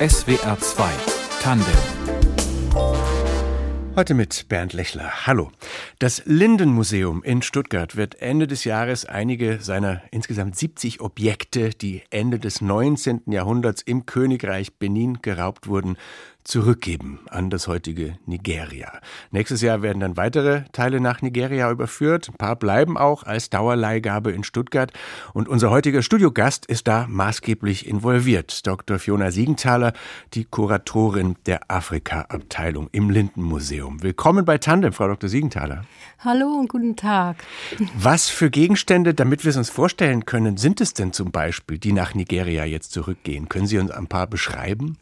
SWR 2 Tandem Heute mit Bernd Lechler. Hallo. Das Lindenmuseum in Stuttgart wird Ende des Jahres einige seiner insgesamt 70 Objekte, die Ende des 19. Jahrhunderts im Königreich Benin geraubt wurden, zurückgeben an das heutige Nigeria. Nächstes Jahr werden dann weitere Teile nach Nigeria überführt. Ein paar bleiben auch als Dauerleihgabe in Stuttgart. Und unser heutiger Studiogast ist da maßgeblich involviert. Dr. Fiona Siegenthaler, die Kuratorin der Afrika-Abteilung im Lindenmuseum. Willkommen bei Tandem, Frau Dr. Siegenthaler. Hallo und guten Tag. Was für Gegenstände, damit wir es uns vorstellen können, sind es denn zum Beispiel, die nach Nigeria jetzt zurückgehen? Können Sie uns ein paar beschreiben?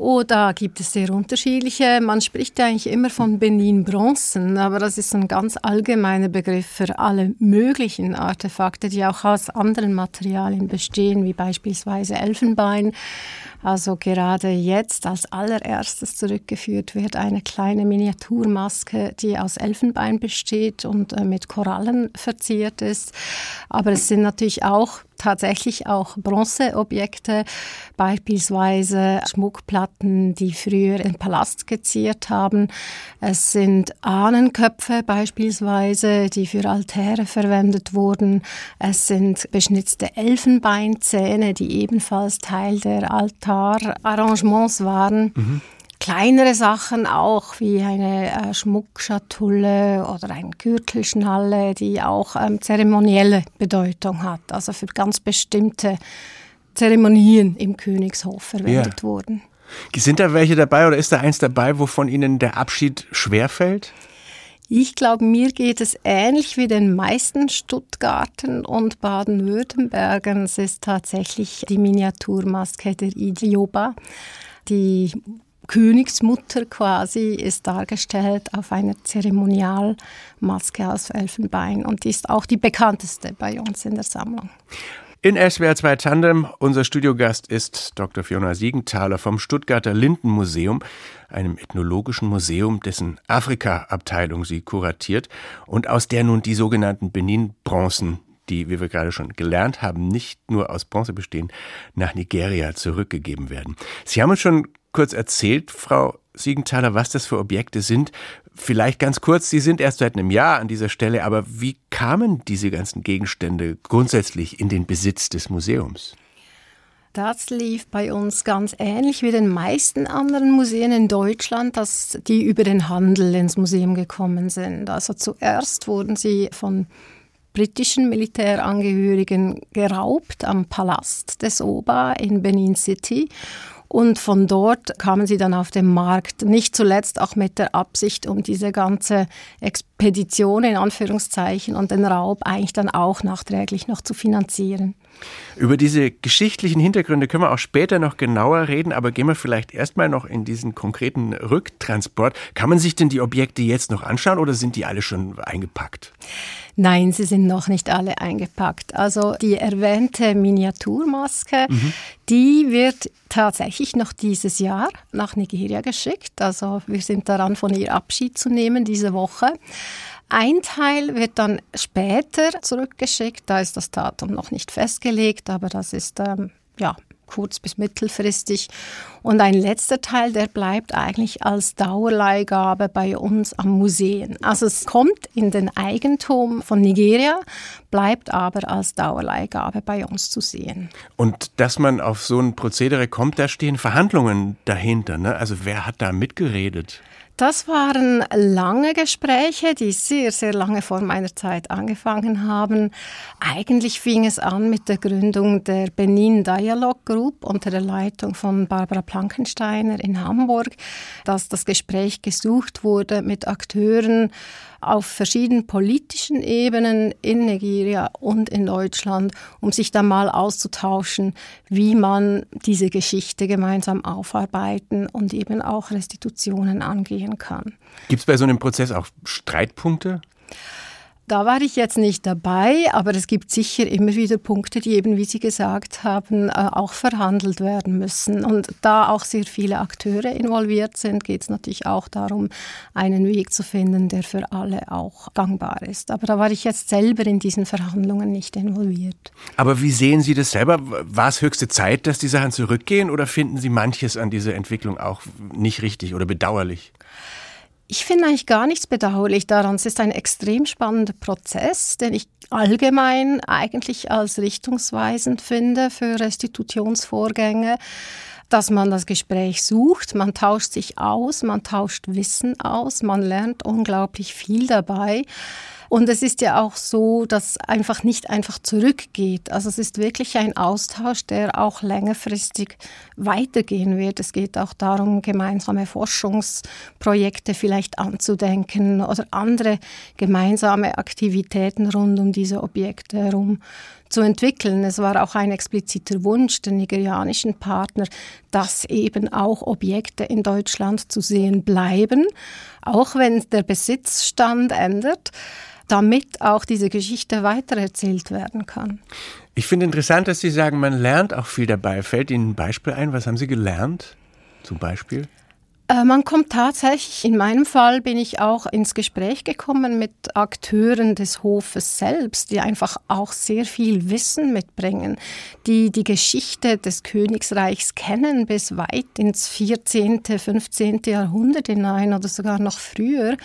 Oh, da gibt es sehr unterschiedliche. Man spricht eigentlich immer von Benin-Bronzen, aber das ist ein ganz allgemeiner Begriff für alle möglichen Artefakte, die auch aus anderen Materialien bestehen, wie beispielsweise Elfenbein. Also gerade jetzt als allererstes zurückgeführt wird eine kleine Miniaturmaske, die aus Elfenbein besteht und äh, mit Korallen verziert ist. Aber es sind natürlich auch tatsächlich auch Bronzeobjekte, beispielsweise Schmuckplatten, die früher den Palast geziert haben. Es sind Ahnenköpfe beispielsweise, die für Altäre verwendet wurden. Es sind beschnitzte Elfenbeinzähne, die ebenfalls Teil der Altararrangements waren. Mhm kleinere Sachen auch, wie eine äh, Schmuckschatulle oder ein Gürtelschnalle, die auch ähm, zeremonielle Bedeutung hat, also für ganz bestimmte Zeremonien im Königshof verwendet ja. wurden. Sind da welche dabei oder ist da eins dabei, wovon Ihnen der Abschied schwerfällt? Ich glaube, mir geht es ähnlich wie den meisten Stuttgarten und Baden-Württembergern. Es ist tatsächlich die Miniaturmaske der Idioba, die Königsmutter quasi ist dargestellt auf einer Zeremonialmaske aus Elfenbein und die ist auch die bekannteste bei uns in der Sammlung. In SWR 2 Tandem, unser Studiogast ist Dr. Fiona Siegenthaler vom Stuttgarter Lindenmuseum, einem ethnologischen Museum, dessen Afrika-Abteilung sie kuratiert und aus der nun die sogenannten Benin-Bronzen die, wie wir gerade schon gelernt haben, nicht nur aus Bronze bestehen, nach Nigeria zurückgegeben werden. Sie haben uns schon kurz erzählt, Frau Siegenthaler, was das für Objekte sind. Vielleicht ganz kurz, Sie sind erst seit einem Jahr an dieser Stelle, aber wie kamen diese ganzen Gegenstände grundsätzlich in den Besitz des Museums? Das lief bei uns ganz ähnlich wie den meisten anderen Museen in Deutschland, dass die über den Handel ins Museum gekommen sind. Also zuerst wurden sie von britischen Militärangehörigen geraubt am Palast des Oba in Benin City und von dort kamen sie dann auf den Markt, nicht zuletzt auch mit der Absicht, um diese ganze Expedition in Anführungszeichen und den Raub eigentlich dann auch nachträglich noch zu finanzieren. Über diese geschichtlichen Hintergründe können wir auch später noch genauer reden, aber gehen wir vielleicht erstmal noch in diesen konkreten Rücktransport. Kann man sich denn die Objekte jetzt noch anschauen oder sind die alle schon eingepackt? Nein, sie sind noch nicht alle eingepackt. Also die erwähnte Miniaturmaske, mhm. die wird tatsächlich noch dieses Jahr nach Nigeria geschickt. Also wir sind daran, von ihr Abschied zu nehmen diese Woche. Ein Teil wird dann später zurückgeschickt, da ist das Datum noch nicht festgelegt, aber das ist ähm, ja kurz- bis mittelfristig. Und ein letzter Teil, der bleibt eigentlich als Dauerleihgabe bei uns am Museum. Also es kommt in den Eigentum von Nigeria, bleibt aber als Dauerleihgabe bei uns zu sehen. Und dass man auf so ein Prozedere kommt, da stehen Verhandlungen dahinter. Ne? Also wer hat da mitgeredet? Das waren lange Gespräche, die sehr, sehr lange vor meiner Zeit angefangen haben. Eigentlich fing es an mit der Gründung der Benin Dialogue Group unter der Leitung von Barbara Plankensteiner in Hamburg, dass das Gespräch gesucht wurde mit Akteuren auf verschiedenen politischen Ebenen in Nigeria und in Deutschland, um sich dann mal auszutauschen, wie man diese Geschichte gemeinsam aufarbeiten und eben auch Restitutionen angehen kann. Gibt es bei so einem Prozess auch Streitpunkte? Da war ich jetzt nicht dabei, aber es gibt sicher immer wieder Punkte, die eben, wie Sie gesagt haben, äh, auch verhandelt werden müssen. Und da auch sehr viele Akteure involviert sind, geht es natürlich auch darum, einen Weg zu finden, der für alle auch gangbar ist. Aber da war ich jetzt selber in diesen Verhandlungen nicht involviert. Aber wie sehen Sie das selber? War es höchste Zeit, dass die Sachen zurückgehen oder finden Sie manches an dieser Entwicklung auch nicht richtig oder bedauerlich? Ich finde eigentlich gar nichts bedauerlich daran. Es ist ein extrem spannender Prozess, den ich allgemein eigentlich als richtungsweisend finde für Restitutionsvorgänge, dass man das Gespräch sucht, man tauscht sich aus, man tauscht Wissen aus, man lernt unglaublich viel dabei. Und es ist ja auch so, dass einfach nicht einfach zurückgeht. Also es ist wirklich ein Austausch, der auch längerfristig weitergehen wird. Es geht auch darum, gemeinsame Forschungsprojekte vielleicht anzudenken oder andere gemeinsame Aktivitäten rund um diese Objekte herum zu entwickeln. Es war auch ein expliziter Wunsch der nigerianischen Partner, dass eben auch Objekte in Deutschland zu sehen bleiben, auch wenn der Besitzstand ändert damit auch diese Geschichte weitererzählt werden kann. Ich finde interessant, dass Sie sagen, man lernt auch viel dabei. Fällt Ihnen ein Beispiel ein? Was haben Sie gelernt? Zum Beispiel? Äh, man kommt tatsächlich, in meinem Fall bin ich auch ins Gespräch gekommen mit Akteuren des Hofes selbst, die einfach auch sehr viel Wissen mitbringen, die die Geschichte des Königsreichs kennen bis weit ins 14., 15. Jahrhundert hinein oder sogar noch früher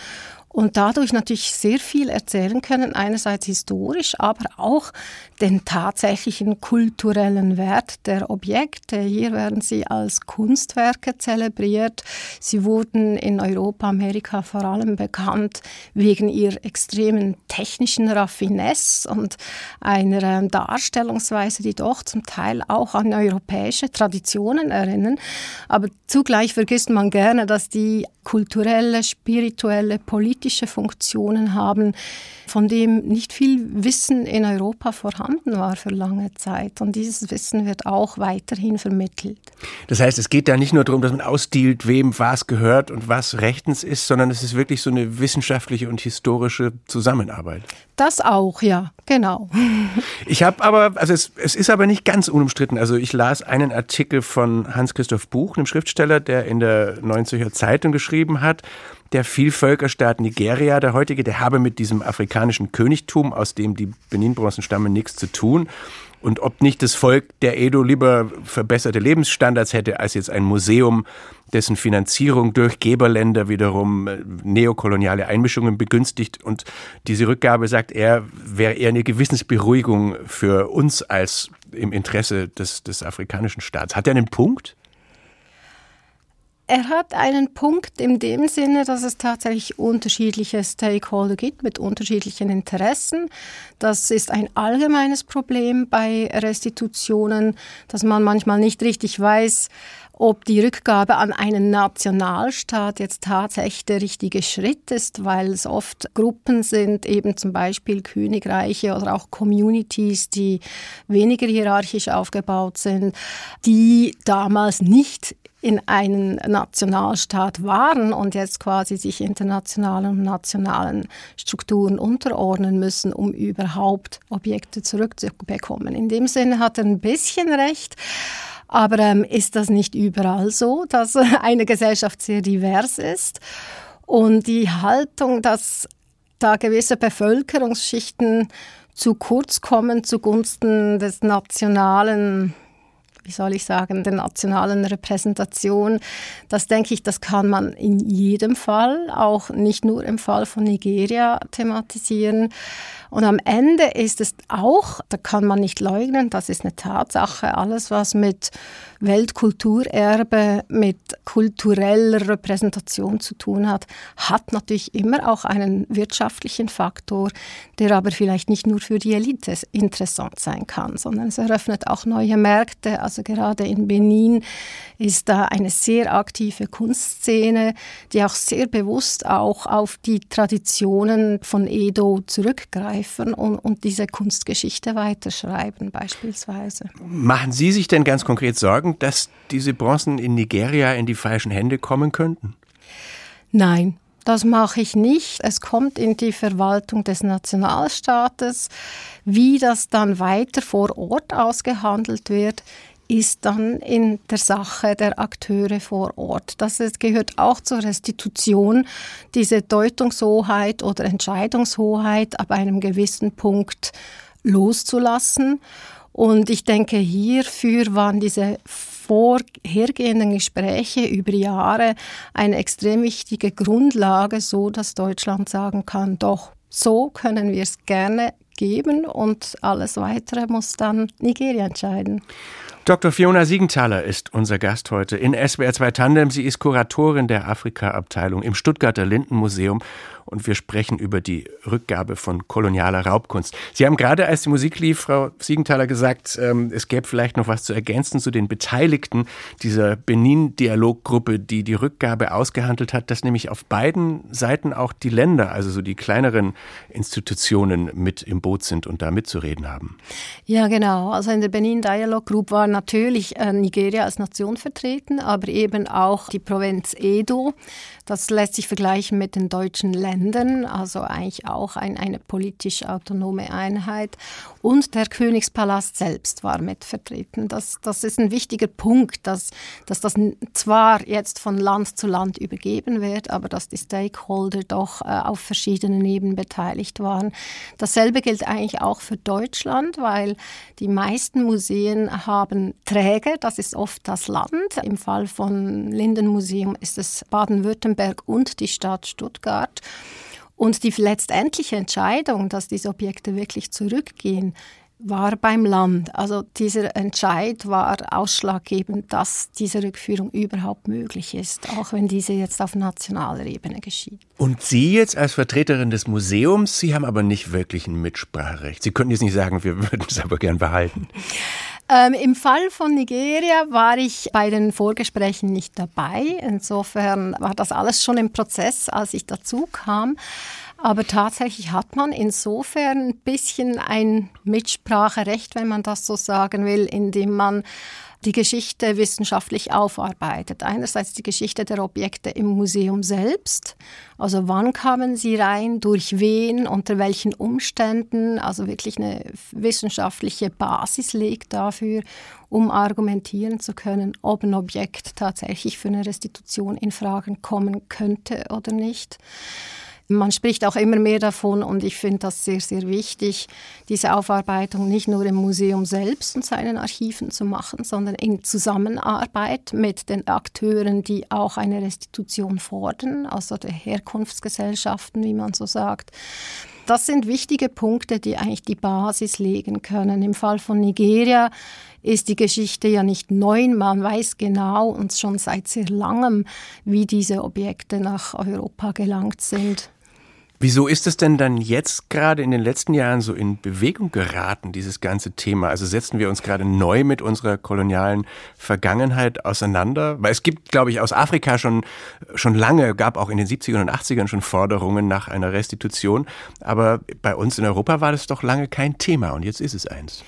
und dadurch natürlich sehr viel erzählen können, einerseits historisch, aber auch den tatsächlichen kulturellen Wert der Objekte. Hier werden sie als Kunstwerke zelebriert. Sie wurden in Europa, Amerika vor allem bekannt wegen ihrer extremen technischen Raffinesse und einer Darstellungsweise, die doch zum Teil auch an europäische Traditionen erinnern. Aber zugleich vergisst man gerne, dass die kulturelle, spirituelle, politische Funktionen haben, von dem nicht viel Wissen in Europa vorhanden war für lange Zeit. Und dieses Wissen wird auch weiterhin vermittelt. Das heißt, es geht da nicht nur darum, dass man ausdealt, wem was gehört und was rechtens ist, sondern es ist wirklich so eine wissenschaftliche und historische Zusammenarbeit. Das auch, ja, genau. Ich habe aber, also es, es ist aber nicht ganz unumstritten. Also ich las einen Artikel von Hans-Christoph Buch, einem Schriftsteller, der in der Neuen Zürcher Zeitung geschrieben hat, der Vielvölkerstaat Nigeria, der heutige, der habe mit diesem afrikanischen Königtum, aus dem die Benin-Bronzen stammen, nichts zu tun. Und ob nicht das Volk der Edo lieber verbesserte Lebensstandards hätte, als jetzt ein Museum, dessen Finanzierung durch Geberländer wiederum äh, neokoloniale Einmischungen begünstigt. Und diese Rückgabe, sagt er, wäre eher eine Gewissensberuhigung für uns als im Interesse des, des afrikanischen Staats. Hat er einen Punkt? Er hat einen Punkt in dem Sinne, dass es tatsächlich unterschiedliche Stakeholder gibt mit unterschiedlichen Interessen. Das ist ein allgemeines Problem bei Restitutionen, dass man manchmal nicht richtig weiß, ob die Rückgabe an einen Nationalstaat jetzt tatsächlich der richtige Schritt ist, weil es oft Gruppen sind, eben zum Beispiel Königreiche oder auch Communities, die weniger hierarchisch aufgebaut sind, die damals nicht in einen Nationalstaat waren und jetzt quasi sich internationalen und nationalen Strukturen unterordnen müssen, um überhaupt Objekte zurückzubekommen. In dem Sinne hat er ein bisschen recht. Aber ähm, ist das nicht überall so, dass eine Gesellschaft sehr divers ist? Und die Haltung, dass da gewisse Bevölkerungsschichten zu kurz kommen zugunsten des nationalen wie soll ich sagen, der nationalen Repräsentation. Das denke ich, das kann man in jedem Fall, auch nicht nur im Fall von Nigeria thematisieren. Und am Ende ist es auch, da kann man nicht leugnen, das ist eine Tatsache, alles was mit Weltkulturerbe, mit kultureller Repräsentation zu tun hat, hat natürlich immer auch einen wirtschaftlichen Faktor, der aber vielleicht nicht nur für die Elite interessant sein kann, sondern es eröffnet auch neue Märkte. Also gerade in Benin ist da eine sehr aktive Kunstszene, die auch sehr bewusst auch auf die Traditionen von Edo zurückgreifen und, und diese Kunstgeschichte weiterschreiben beispielsweise. Machen Sie sich denn ganz konkret Sorgen, dass diese Bronzen in Nigeria in die falschen Hände kommen könnten? Nein, Das mache ich nicht. Es kommt in die Verwaltung des Nationalstaates. Wie das dann weiter vor Ort ausgehandelt wird, ist dann in der Sache der Akteure vor Ort. Das gehört auch zur Restitution, diese Deutungshoheit oder Entscheidungshoheit ab einem gewissen Punkt loszulassen. Und ich denke, hierfür waren diese vorhergehenden Gespräche über Jahre eine extrem wichtige Grundlage, so dass Deutschland sagen kann, doch, so können wir es gerne geben und alles Weitere muss dann Nigeria entscheiden. Dr. Fiona Siegenthaler ist unser Gast heute in SWR 2 Tandem. Sie ist Kuratorin der Afrika-Abteilung im Stuttgarter Lindenmuseum und wir sprechen über die Rückgabe von kolonialer Raubkunst. Sie haben gerade, als die Musik lief, Frau Siegenthaler, gesagt, ähm, es gäbe vielleicht noch was zu ergänzen zu den Beteiligten dieser Benin-Dialoggruppe, die die Rückgabe ausgehandelt hat, dass nämlich auf beiden Seiten auch die Länder, also so die kleineren Institutionen mit im Boot sind und da mitzureden haben. Ja, genau. Also in der Benin Dialog Group war natürlich äh, Nigeria als Nation vertreten, aber eben auch die Provinz Edo. Das lässt sich vergleichen mit den deutschen Ländern, also eigentlich auch ein, eine politisch autonome Einheit. Und der Königspalast selbst war mit vertreten. Das, das ist ein wichtiger Punkt, dass, dass das zwar jetzt von Land zu Land übergeben wird, aber dass die Stakeholder doch äh, auf verschiedenen Ebenen beteiligt waren. Dasselbe gilt eigentlich auch für Deutschland, weil die meisten Museen haben Träger, das ist oft das Land. Im Fall von Lindenmuseum ist es Baden-Württemberg Württemberg und die Stadt Stuttgart. Und die letztendliche Entscheidung, dass diese Objekte wirklich zurückgehen, war beim Land. Also dieser Entscheid war ausschlaggebend, dass diese Rückführung überhaupt möglich ist, auch wenn diese jetzt auf nationaler Ebene geschieht. Und Sie jetzt als Vertreterin des Museums, Sie haben aber nicht wirklich ein Mitspracherecht. Sie könnten jetzt nicht sagen, wir würden es aber gern behalten. Ähm, Im Fall von Nigeria war ich bei den Vorgesprächen nicht dabei. Insofern war das alles schon im Prozess, als ich dazu kam. Aber tatsächlich hat man insofern ein bisschen ein Mitspracherecht, wenn man das so sagen will, indem man die Geschichte wissenschaftlich aufarbeitet. Einerseits die Geschichte der Objekte im Museum selbst, also wann kamen sie rein, durch wen, unter welchen Umständen, also wirklich eine wissenschaftliche Basis legt dafür, um argumentieren zu können, ob ein Objekt tatsächlich für eine Restitution in Fragen kommen könnte oder nicht. Man spricht auch immer mehr davon und ich finde das sehr, sehr wichtig, diese Aufarbeitung nicht nur im Museum selbst und seinen Archiven zu machen, sondern in Zusammenarbeit mit den Akteuren, die auch eine Restitution fordern, also der Herkunftsgesellschaften, wie man so sagt. Das sind wichtige Punkte, die eigentlich die Basis legen können. Im Fall von Nigeria ist die Geschichte ja nicht neu. Man weiß genau und schon seit sehr langem, wie diese Objekte nach Europa gelangt sind. Wieso ist es denn dann jetzt gerade in den letzten Jahren so in Bewegung geraten, dieses ganze Thema? Also setzen wir uns gerade neu mit unserer kolonialen Vergangenheit auseinander? Weil es gibt, glaube ich, aus Afrika schon, schon lange, gab auch in den 70ern und 80ern schon Forderungen nach einer Restitution. Aber bei uns in Europa war das doch lange kein Thema und jetzt ist es eins.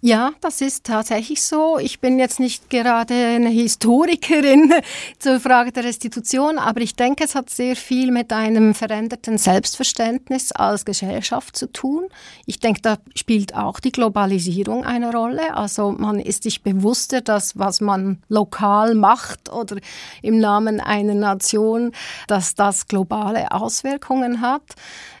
Ja, das ist tatsächlich so. Ich bin jetzt nicht gerade eine Historikerin zur Frage der Restitution, aber ich denke, es hat sehr viel mit einem veränderten Selbstverständnis als Gesellschaft zu tun. Ich denke, da spielt auch die Globalisierung eine Rolle. Also man ist sich bewusster, dass was man lokal macht oder im Namen einer Nation, dass das globale Auswirkungen hat.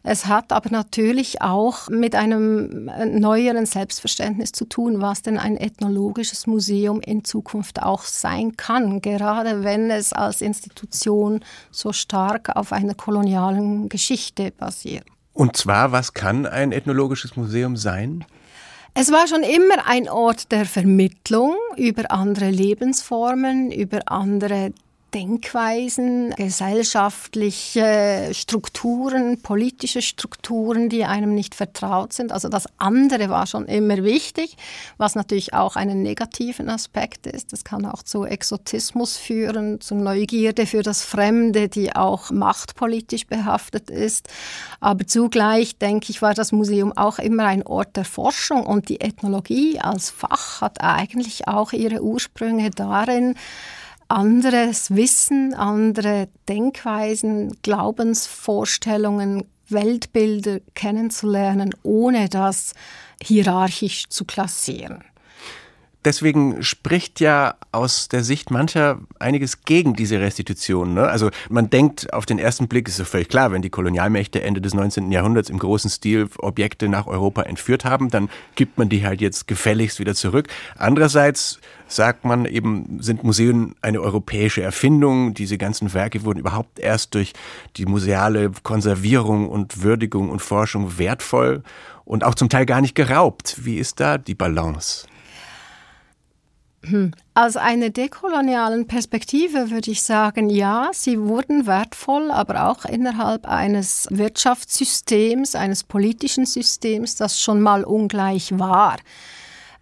Es hat aber natürlich auch mit einem neueren Selbstverständnis zu tun, was denn ein ethnologisches Museum in Zukunft auch sein kann, gerade wenn es als Institution so stark auf einer kolonialen Geschichte basiert. Und zwar, was kann ein ethnologisches Museum sein? Es war schon immer ein Ort der Vermittlung über andere Lebensformen, über andere Denkweisen, gesellschaftliche Strukturen, politische Strukturen, die einem nicht vertraut sind. Also das andere war schon immer wichtig, was natürlich auch einen negativen Aspekt ist. Das kann auch zu Exotismus führen, zu Neugierde für das Fremde, die auch machtpolitisch behaftet ist. Aber zugleich, denke ich, war das Museum auch immer ein Ort der Forschung und die Ethnologie als Fach hat eigentlich auch ihre Ursprünge darin, anderes Wissen, andere Denkweisen, Glaubensvorstellungen, Weltbilder kennenzulernen, ohne das hierarchisch zu klassieren. Deswegen spricht ja aus der Sicht mancher einiges gegen diese Restitution. Ne? Also man denkt auf den ersten Blick, ist ja völlig klar, wenn die Kolonialmächte Ende des 19. Jahrhunderts im großen Stil Objekte nach Europa entführt haben, dann gibt man die halt jetzt gefälligst wieder zurück. Andererseits sagt man eben, sind Museen eine europäische Erfindung. Diese ganzen Werke wurden überhaupt erst durch die museale Konservierung und Würdigung und Forschung wertvoll und auch zum Teil gar nicht geraubt. Wie ist da die Balance? Aus einer dekolonialen Perspektive würde ich sagen, ja, sie wurden wertvoll, aber auch innerhalb eines Wirtschaftssystems, eines politischen Systems, das schon mal ungleich war.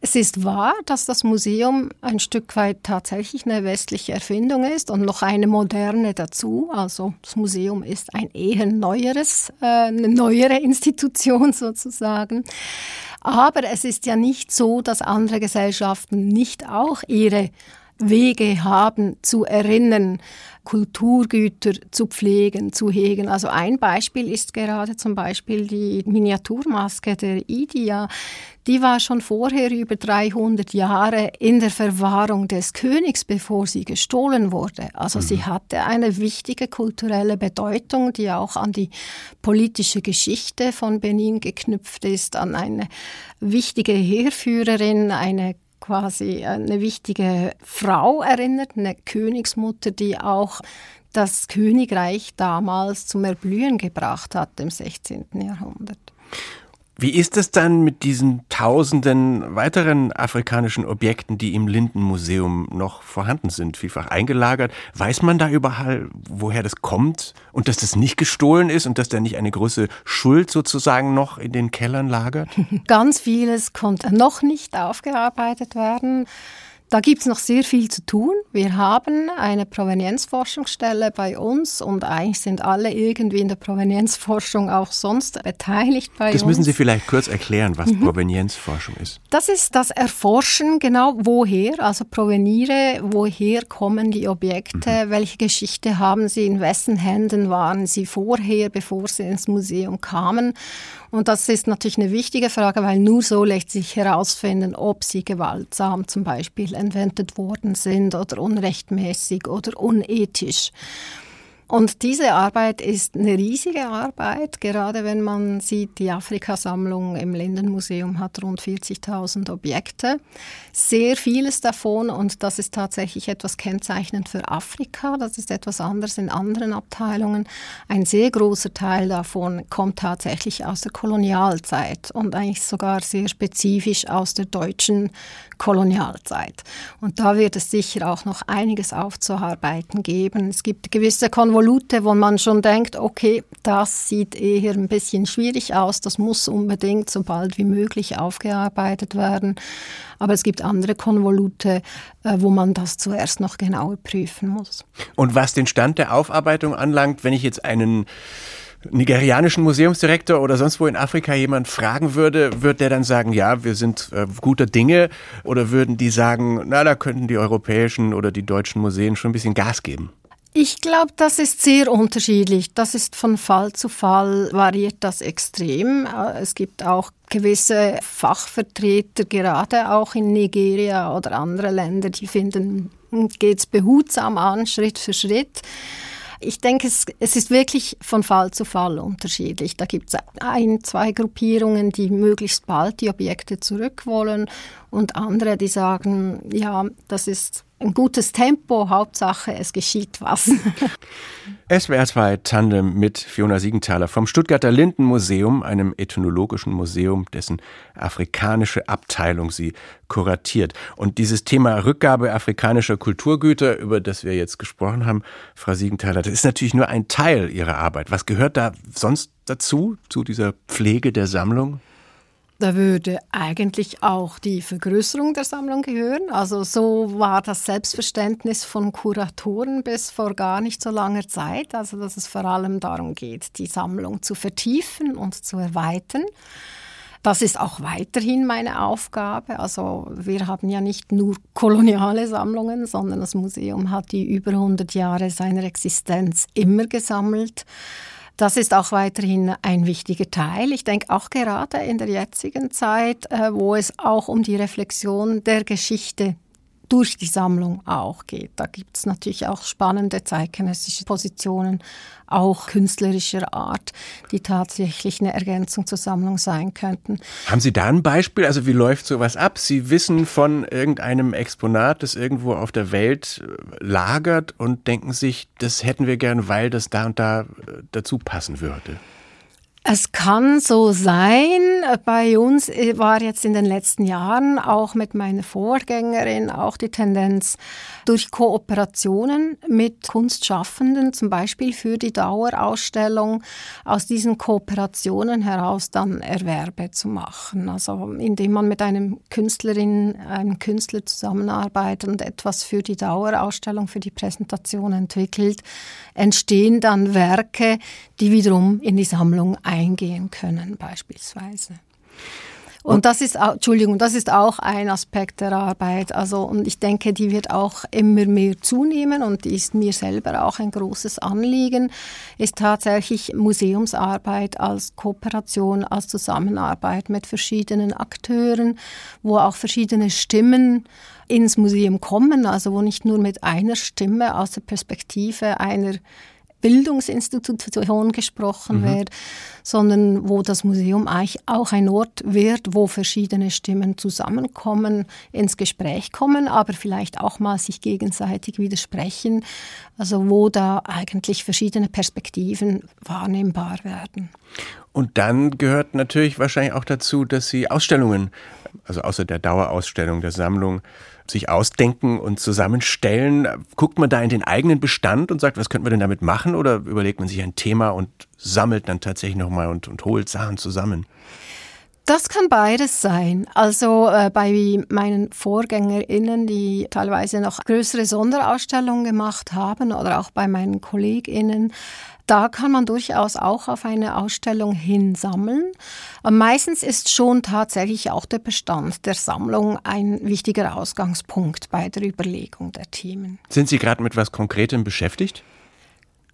Es ist wahr, dass das Museum ein Stück weit tatsächlich eine westliche Erfindung ist und noch eine moderne dazu. Also das Museum ist ein eher neueres, äh, eine neuere Institution sozusagen. Aber es ist ja nicht so, dass andere Gesellschaften nicht auch ihre Wege haben zu erinnern, Kulturgüter zu pflegen, zu hegen. Also ein Beispiel ist gerade zum Beispiel die Miniaturmaske der Idia. Die war schon vorher über 300 Jahre in der Verwahrung des Königs, bevor sie gestohlen wurde. Also mhm. sie hatte eine wichtige kulturelle Bedeutung, die auch an die politische Geschichte von Benin geknüpft ist, an eine wichtige Heerführerin, eine quasi eine wichtige Frau erinnert, eine Königsmutter, die auch das Königreich damals zum Erblühen gebracht hat im 16. Jahrhundert. Wie ist es dann mit diesen tausenden weiteren afrikanischen Objekten, die im Lindenmuseum noch vorhanden sind, vielfach eingelagert? Weiß man da überall, woher das kommt und dass das nicht gestohlen ist und dass da nicht eine große Schuld sozusagen noch in den Kellern lagert? Ganz vieles konnte noch nicht aufgearbeitet werden. Da gibt es noch sehr viel zu tun. Wir haben eine Provenienzforschungsstelle bei uns und eigentlich sind alle irgendwie in der Provenienzforschung auch sonst beteiligt bei das uns. Das müssen Sie vielleicht kurz erklären, was mhm. Provenienzforschung ist. Das ist das Erforschen, genau woher, also proveniere, woher kommen die Objekte, mhm. welche Geschichte haben sie, in wessen Händen waren sie vorher, bevor sie ins Museum kamen. Und das ist natürlich eine wichtige Frage, weil nur so lässt sich herausfinden, ob sie gewaltsam zum Beispiel entwendet worden sind oder unrechtmäßig oder unethisch. Und diese Arbeit ist eine riesige Arbeit, gerade wenn man sieht, die Afrikasammlung im Lindenmuseum hat rund 40.000 Objekte. Sehr vieles davon, und das ist tatsächlich etwas kennzeichnend für Afrika, das ist etwas anders in anderen Abteilungen. Ein sehr großer Teil davon kommt tatsächlich aus der Kolonialzeit und eigentlich sogar sehr spezifisch aus der deutschen Kolonialzeit. Und da wird es sicher auch noch einiges aufzuarbeiten geben. Es gibt gewisse Konvolute, wo man schon denkt, okay, das sieht eher ein bisschen schwierig aus, das muss unbedingt so bald wie möglich aufgearbeitet werden. Aber es gibt andere Konvolute, äh, wo man das zuerst noch genauer prüfen muss. Und was den Stand der Aufarbeitung anlangt, wenn ich jetzt einen nigerianischen Museumsdirektor oder sonst wo in Afrika jemand fragen würde, wird der dann sagen, ja, wir sind äh, guter Dinge? Oder würden die sagen, na, da könnten die europäischen oder die deutschen Museen schon ein bisschen Gas geben? Ich glaube, das ist sehr unterschiedlich. Das ist von Fall zu Fall variiert das extrem. Äh, es gibt auch gewisse Fachvertreter, gerade auch in Nigeria oder andere Länder, die finden, hm, geht es behutsam an, Schritt für Schritt. Ich denke, es, es ist wirklich von Fall zu Fall unterschiedlich. Da gibt es ein, zwei Gruppierungen, die möglichst bald die Objekte zurück wollen und andere, die sagen, ja, das ist ein gutes Tempo, Hauptsache es geschieht was. SWR 2 Tandem mit Fiona Siegenthaler vom Stuttgarter Lindenmuseum, einem ethnologischen Museum, dessen afrikanische Abteilung sie kuratiert. Und dieses Thema Rückgabe afrikanischer Kulturgüter, über das wir jetzt gesprochen haben, Frau Siegenthaler, das ist natürlich nur ein Teil Ihrer Arbeit. Was gehört da sonst dazu, zu dieser Pflege der Sammlung? Da würde eigentlich auch die Vergrößerung der Sammlung gehören. Also so war das Selbstverständnis von Kuratoren bis vor gar nicht so langer Zeit. Also dass es vor allem darum geht, die Sammlung zu vertiefen und zu erweitern. Das ist auch weiterhin meine Aufgabe. Also wir haben ja nicht nur koloniale Sammlungen, sondern das Museum hat die über 100 Jahre seiner Existenz immer gesammelt. Das ist auch weiterhin ein wichtiger Teil. Ich denke auch gerade in der jetzigen Zeit, äh, wo es auch um die Reflexion der Geschichte durch die Sammlung auch geht. Da gibt es natürlich auch spannende zeitgenössische Positionen, auch künstlerischer Art, die tatsächlich eine Ergänzung zur Sammlung sein könnten. Haben Sie da ein Beispiel? Also wie läuft sowas ab? Sie wissen von irgendeinem Exponat, das irgendwo auf der Welt äh, lagert und denken sich, das hätten wir gern, weil das da und da äh, dazu passen würde. Es kann so sein. Bei uns war jetzt in den letzten Jahren auch mit meiner Vorgängerin auch die Tendenz, durch Kooperationen mit Kunstschaffenden, zum Beispiel für die Dauerausstellung, aus diesen Kooperationen heraus dann Erwerbe zu machen. Also indem man mit einem Künstlerin, einem Künstler zusammenarbeitet und etwas für die Dauerausstellung, für die Präsentation entwickelt, entstehen dann Werke, die wiederum in die Sammlung eingehen können, beispielsweise. Und das ist auch, Entschuldigung, das ist auch ein Aspekt der Arbeit. Also, und ich denke, die wird auch immer mehr zunehmen und die ist mir selber auch ein großes Anliegen, ist tatsächlich Museumsarbeit als Kooperation, als Zusammenarbeit mit verschiedenen Akteuren, wo auch verschiedene Stimmen ins Museum kommen, also wo nicht nur mit einer Stimme aus der Perspektive einer Bildungsinstitution gesprochen mhm. wird, sondern wo das Museum eigentlich auch ein Ort wird, wo verschiedene Stimmen zusammenkommen, ins Gespräch kommen, aber vielleicht auch mal sich gegenseitig widersprechen, also wo da eigentlich verschiedene Perspektiven wahrnehmbar werden. Und dann gehört natürlich wahrscheinlich auch dazu, dass Sie Ausstellungen, also außer der Dauerausstellung der Sammlung, sich ausdenken und zusammenstellen? Guckt man da in den eigenen Bestand und sagt, was könnten wir denn damit machen? Oder überlegt man sich ein Thema und sammelt dann tatsächlich nochmal und, und holt Sachen zusammen? Das kann beides sein. Also äh, bei meinen VorgängerInnen, die teilweise noch größere Sonderausstellungen gemacht haben oder auch bei meinen KollegInnen, da kann man durchaus auch auf eine Ausstellung hinsammeln. Meistens ist schon tatsächlich auch der Bestand der Sammlung ein wichtiger Ausgangspunkt bei der Überlegung der Themen. Sind Sie gerade mit was Konkretem beschäftigt?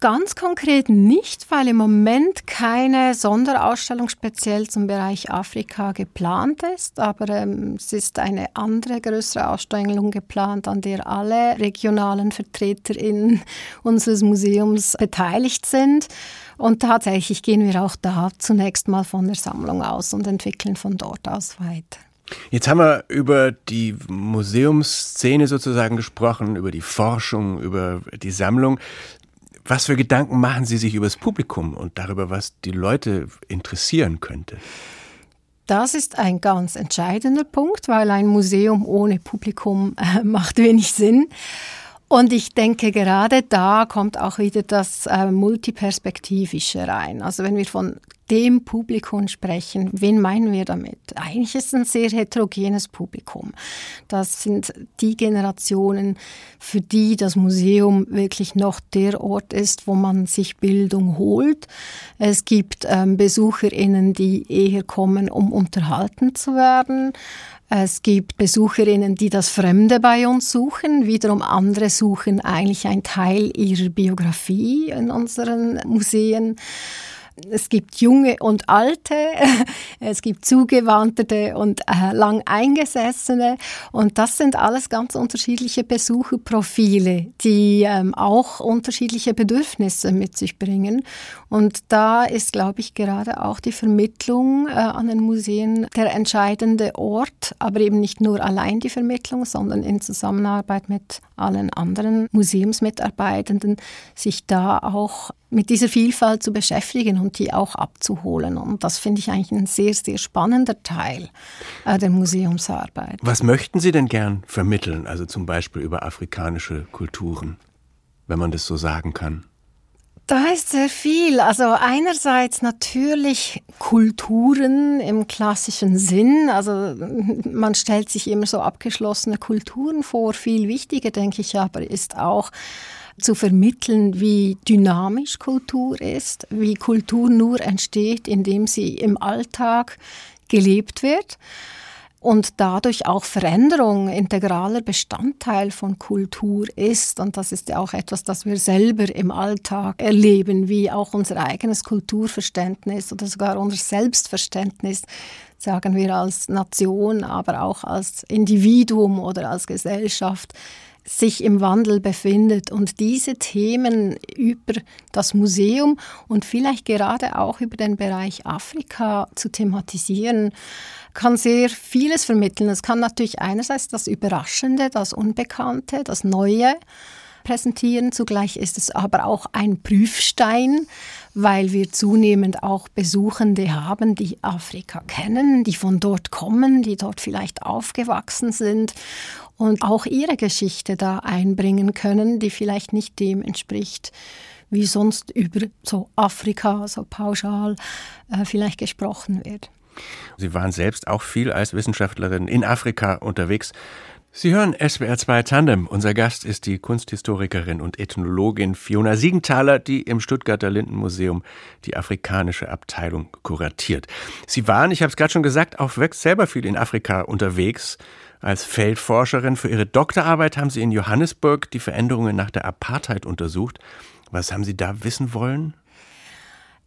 Ganz konkret nicht, weil im Moment keine Sonderausstellung speziell zum Bereich Afrika geplant ist, aber ähm, es ist eine andere größere Ausstellung geplant, an der alle regionalen VertreterInnen unseres Museums beteiligt sind. Und tatsächlich gehen wir auch da zunächst mal von der Sammlung aus und entwickeln von dort aus weiter. Jetzt haben wir über die Museumsszene sozusagen gesprochen, über die Forschung, über die Sammlung. Was für Gedanken machen Sie sich über das Publikum und darüber, was die Leute interessieren könnte? Das ist ein ganz entscheidender Punkt, weil ein Museum ohne Publikum äh, macht wenig Sinn. Und ich denke, gerade da kommt auch wieder das äh, Multiperspektivische rein. Also wenn wir von dem Publikum sprechen. Wen meinen wir damit? Eigentlich ist es ein sehr heterogenes Publikum. Das sind die Generationen, für die das Museum wirklich noch der Ort ist, wo man sich Bildung holt. Es gibt ähm, BesucherInnen, die eher kommen, um unterhalten zu werden. Es gibt Besucherinnen, die das Fremde bei uns suchen. Wiederum andere suchen eigentlich einen Teil ihrer Biografie in unseren Museen. Es gibt junge und alte, es gibt zugewanderte und äh, lang eingesessene und das sind alles ganz unterschiedliche Besucherprofile, die ähm, auch unterschiedliche Bedürfnisse mit sich bringen. Und da ist, glaube ich, gerade auch die Vermittlung äh, an den Museen der entscheidende Ort, aber eben nicht nur allein die Vermittlung, sondern in Zusammenarbeit mit allen anderen Museumsmitarbeitenden, sich da auch mit dieser Vielfalt zu beschäftigen und die auch abzuholen. Und das finde ich eigentlich ein sehr, sehr spannender Teil äh, der Museumsarbeit. Was möchten Sie denn gern vermitteln, also zum Beispiel über afrikanische Kulturen, wenn man das so sagen kann? Da ist sehr viel. Also einerseits natürlich Kulturen im klassischen Sinn. Also man stellt sich immer so abgeschlossene Kulturen vor. Viel wichtiger, denke ich, aber ist auch zu vermitteln, wie dynamisch Kultur ist, wie Kultur nur entsteht, indem sie im Alltag gelebt wird und dadurch auch Veränderung integraler Bestandteil von Kultur ist. Und das ist ja auch etwas, das wir selber im Alltag erleben, wie auch unser eigenes Kulturverständnis oder sogar unser Selbstverständnis, sagen wir als Nation, aber auch als Individuum oder als Gesellschaft, sich im Wandel befindet und diese Themen über das Museum und vielleicht gerade auch über den Bereich Afrika zu thematisieren, kann sehr vieles vermitteln. Es kann natürlich einerseits das Überraschende, das Unbekannte, das Neue präsentieren. Zugleich ist es aber auch ein Prüfstein, weil wir zunehmend auch Besuchende haben, die Afrika kennen, die von dort kommen, die dort vielleicht aufgewachsen sind und auch ihre Geschichte da einbringen können, die vielleicht nicht dem entspricht, wie sonst über so Afrika so pauschal äh, vielleicht gesprochen wird. Sie waren selbst auch viel als Wissenschaftlerin in Afrika unterwegs. Sie hören SWR 2 Tandem. Unser Gast ist die Kunsthistorikerin und Ethnologin Fiona Siegenthaler, die im Stuttgarter Lindenmuseum die afrikanische Abteilung kuratiert. Sie waren, ich habe es gerade schon gesagt, auch selber viel in Afrika unterwegs. Als Feldforscherin für ihre Doktorarbeit haben Sie in Johannesburg die Veränderungen nach der Apartheid untersucht. Was haben Sie da wissen wollen?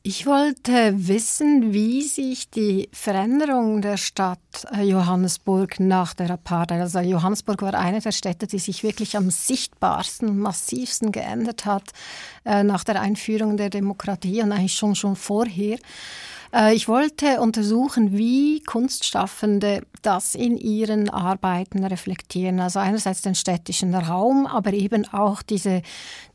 Ich wollte wissen, wie sich die Veränderung der Stadt äh, Johannesburg nach der Apartheid, also Johannesburg war eine der Städte, die sich wirklich am sichtbarsten, massivsten geändert hat äh, nach der Einführung der Demokratie und eigentlich schon schon vorher. Äh, ich wollte untersuchen, wie Kunstschaffende das in ihren Arbeiten reflektieren. Also einerseits den städtischen Raum, aber eben auch diese,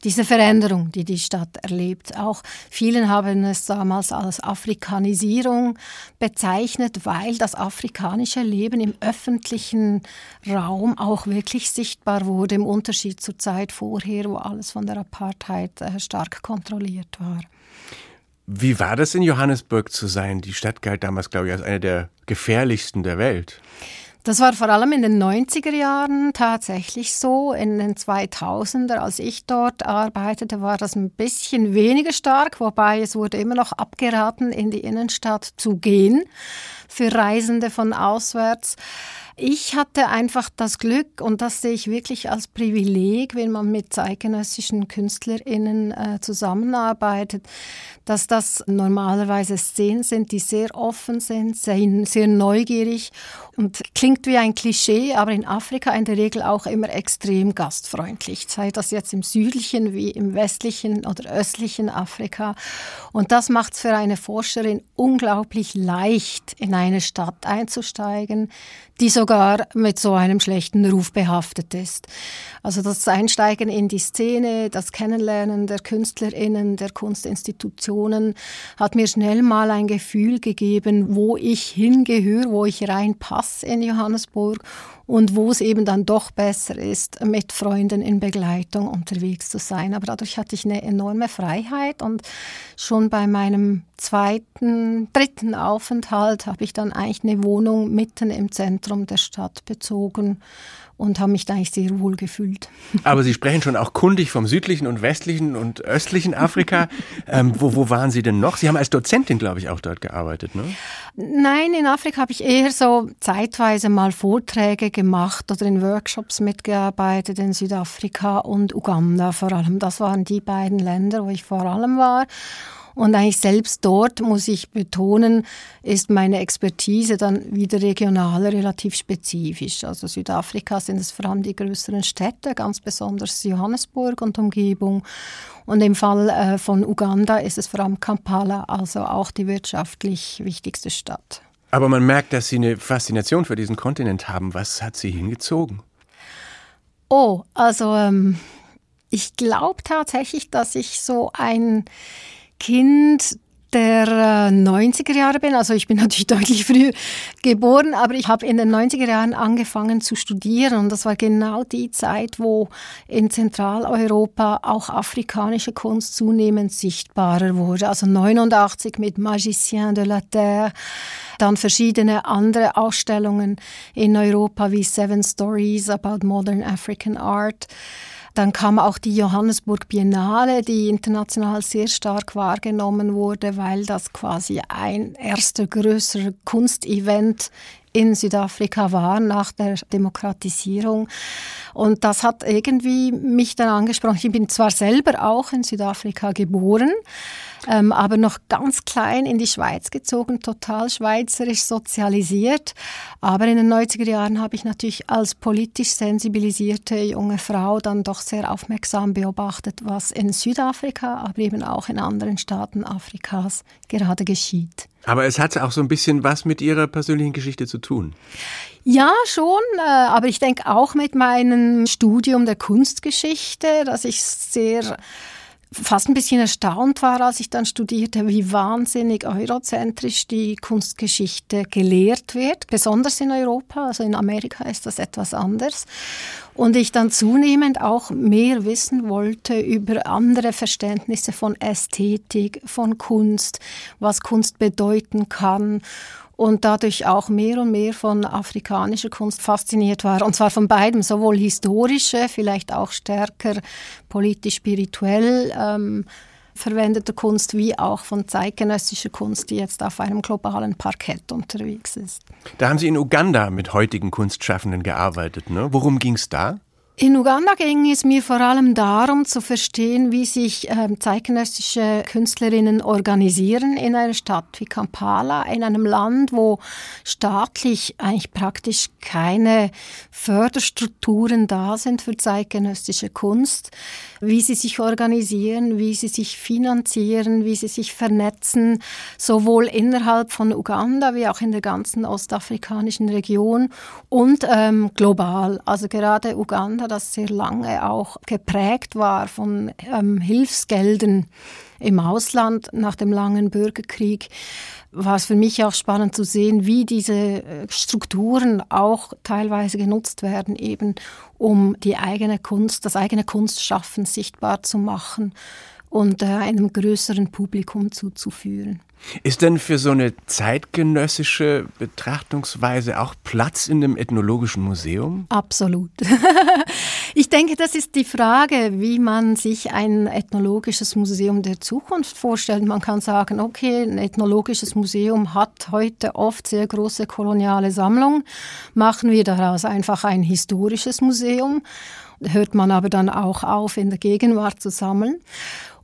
diese Veränderung, die die Stadt erlebt. Auch vielen haben es damals als Afrikanisierung bezeichnet, weil das afrikanische Leben im öffentlichen Raum auch wirklich sichtbar wurde, im Unterschied zur Zeit vorher, wo alles von der Apartheid äh, stark kontrolliert war. Wie war das in Johannesburg zu sein? Die Stadt galt damals, glaube ich, als eine der gefährlichsten der Welt. Das war vor allem in den 90er Jahren tatsächlich so. In den 2000er, als ich dort arbeitete, war das ein bisschen weniger stark, wobei es wurde immer noch abgeraten, in die Innenstadt zu gehen für Reisende von auswärts. Ich hatte einfach das Glück, und das sehe ich wirklich als Privileg, wenn man mit zeitgenössischen KünstlerInnen äh, zusammenarbeitet, dass das normalerweise Szenen sind, die sehr offen sind, sehr, sehr neugierig und klingt wie ein Klischee, aber in Afrika in der Regel auch immer extrem gastfreundlich, sei das jetzt im südlichen wie im westlichen oder östlichen Afrika. Und das macht es für eine Forscherin unglaublich leicht, in eine Stadt einzusteigen, die sogar mit so einem schlechten Ruf behaftet ist. Also das Einsteigen in die Szene, das Kennenlernen der Künstlerinnen, der Kunstinstitutionen hat mir schnell mal ein Gefühl gegeben, wo ich hingehöre, wo ich reinpasse in Johannesburg und wo es eben dann doch besser ist, mit Freunden in Begleitung unterwegs zu sein. Aber dadurch hatte ich eine enorme Freiheit und schon bei meinem zweiten, dritten Aufenthalt habe ich dann eigentlich eine Wohnung mitten im Zentrum der Stadt bezogen und habe mich da eigentlich sehr wohl gefühlt. Aber Sie sprechen schon auch kundig vom südlichen und westlichen und östlichen Afrika. ähm, wo, wo waren Sie denn noch? Sie haben als Dozentin, glaube ich, auch dort gearbeitet, ne? Nein, in Afrika habe ich eher so zeitweise mal Vorträge gemacht oder in Workshops mitgearbeitet in Südafrika und Uganda vor allem. Das waren die beiden Länder, wo ich vor allem war. Und eigentlich selbst dort, muss ich betonen, ist meine Expertise dann wieder regional relativ spezifisch. Also Südafrika sind es vor allem die größeren Städte, ganz besonders Johannesburg und Umgebung. Und im Fall äh, von Uganda ist es vor allem Kampala, also auch die wirtschaftlich wichtigste Stadt. Aber man merkt, dass Sie eine Faszination für diesen Kontinent haben. Was hat Sie hingezogen? Oh, also ähm, ich glaube tatsächlich, dass ich so ein Kind der 90er äh, Jahre bin. Also ich bin natürlich deutlich früher geboren, aber ich habe in den 90er Jahren angefangen zu studieren und das war genau die Zeit, wo in Zentraleuropa auch afrikanische Kunst zunehmend sichtbarer wurde. Also 89 mit Magicien de la Terre, dann verschiedene andere Ausstellungen in Europa wie Seven Stories about Modern African Art. Dann kam auch die Johannesburg Biennale, die international sehr stark wahrgenommen wurde, weil das quasi ein erster größerer Kunstevent in Südafrika war nach der Demokratisierung. Und das hat irgendwie mich dann angesprochen. Ich bin zwar selber auch in Südafrika geboren, ähm, aber noch ganz klein in die Schweiz gezogen, total schweizerisch sozialisiert. Aber in den 90er Jahren habe ich natürlich als politisch sensibilisierte junge Frau dann doch sehr aufmerksam beobachtet, was in Südafrika, aber eben auch in anderen Staaten Afrikas gerade geschieht. Aber es hat auch so ein bisschen was mit Ihrer persönlichen Geschichte zu tun. Ja, schon, äh, aber ich denke auch mit meinem Studium der Kunstgeschichte, dass ich sehr fast ein bisschen erstaunt war, als ich dann studierte, wie wahnsinnig eurozentrisch die Kunstgeschichte gelehrt wird, besonders in Europa, also in Amerika ist das etwas anders. Und ich dann zunehmend auch mehr wissen wollte über andere Verständnisse von Ästhetik, von Kunst, was Kunst bedeuten kann und dadurch auch mehr und mehr von afrikanischer Kunst fasziniert war. Und zwar von beidem, sowohl historische, vielleicht auch stärker politisch-spirituell ähm, verwendeter Kunst, wie auch von zeitgenössischer Kunst, die jetzt auf einem globalen Parkett unterwegs ist. Da haben Sie in Uganda mit heutigen Kunstschaffenden gearbeitet. Ne? Worum ging es da? In Uganda ging es mir vor allem darum zu verstehen, wie sich äh, zeitgenössische Künstlerinnen organisieren in einer Stadt wie Kampala, in einem Land, wo staatlich eigentlich praktisch keine Förderstrukturen da sind für zeitgenössische Kunst, wie sie sich organisieren, wie sie sich finanzieren, wie sie sich vernetzen, sowohl innerhalb von Uganda wie auch in der ganzen ostafrikanischen Region und ähm, global. Also gerade Uganda das sehr lange auch geprägt war von ähm, Hilfsgeldern im Ausland nach dem langen Bürgerkrieg, war es für mich auch spannend zu sehen, wie diese äh, Strukturen auch teilweise genutzt werden, eben um die eigene Kunst, das eigene Kunstschaffen sichtbar zu machen und äh, einem größeren Publikum zuzuführen. Ist denn für so eine zeitgenössische Betrachtungsweise auch Platz in dem Ethnologischen Museum? Absolut. ich denke, das ist die Frage, wie man sich ein ethnologisches Museum der Zukunft vorstellt. Man kann sagen, okay, ein ethnologisches Museum hat heute oft sehr große koloniale Sammlung. Machen wir daraus einfach ein historisches Museum hört man aber dann auch auf, in der Gegenwart zu sammeln.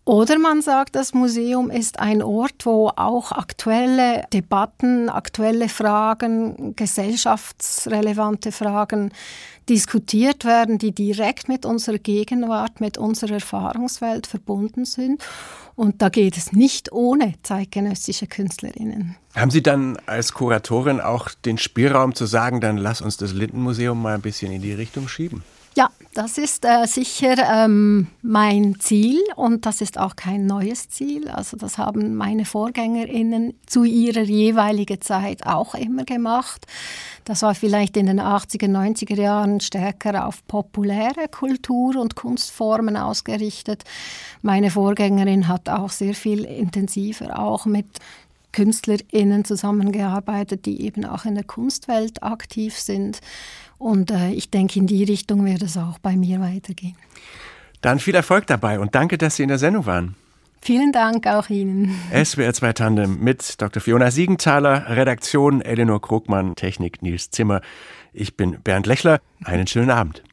Oder man sagt, das Museum ist ein Ort, wo auch aktuelle Debatten, aktuelle Fragen, gesellschaftsrelevante Fragen diskutiert werden, die direkt mit unserer Gegenwart, mit unserer Erfahrungswelt verbunden sind. Und da geht es nicht ohne zeitgenössische Künstlerinnen. Haben Sie dann als Kuratorin auch den Spielraum zu sagen, dann lass uns das Lindenmuseum mal ein bisschen in die Richtung schieben? Ja, das ist äh, sicher ähm, mein Ziel und das ist auch kein neues Ziel. Also das haben meine Vorgängerinnen zu ihrer jeweiligen Zeit auch immer gemacht. Das war vielleicht in den 80er, 90er Jahren stärker auf populäre Kultur und Kunstformen ausgerichtet. Meine Vorgängerin hat auch sehr viel intensiver auch mit KünstlerInnen zusammengearbeitet, die eben auch in der Kunstwelt aktiv sind. Und äh, ich denke, in die Richtung wird es auch bei mir weitergehen. Dann viel Erfolg dabei und danke, dass Sie in der Sendung waren. Vielen Dank auch Ihnen. SWR 2 Tandem mit Dr. Fiona Siegenthaler, Redaktion Eleanor Krugmann, Technik Nils Zimmer. Ich bin Bernd Lechler. Einen schönen Abend.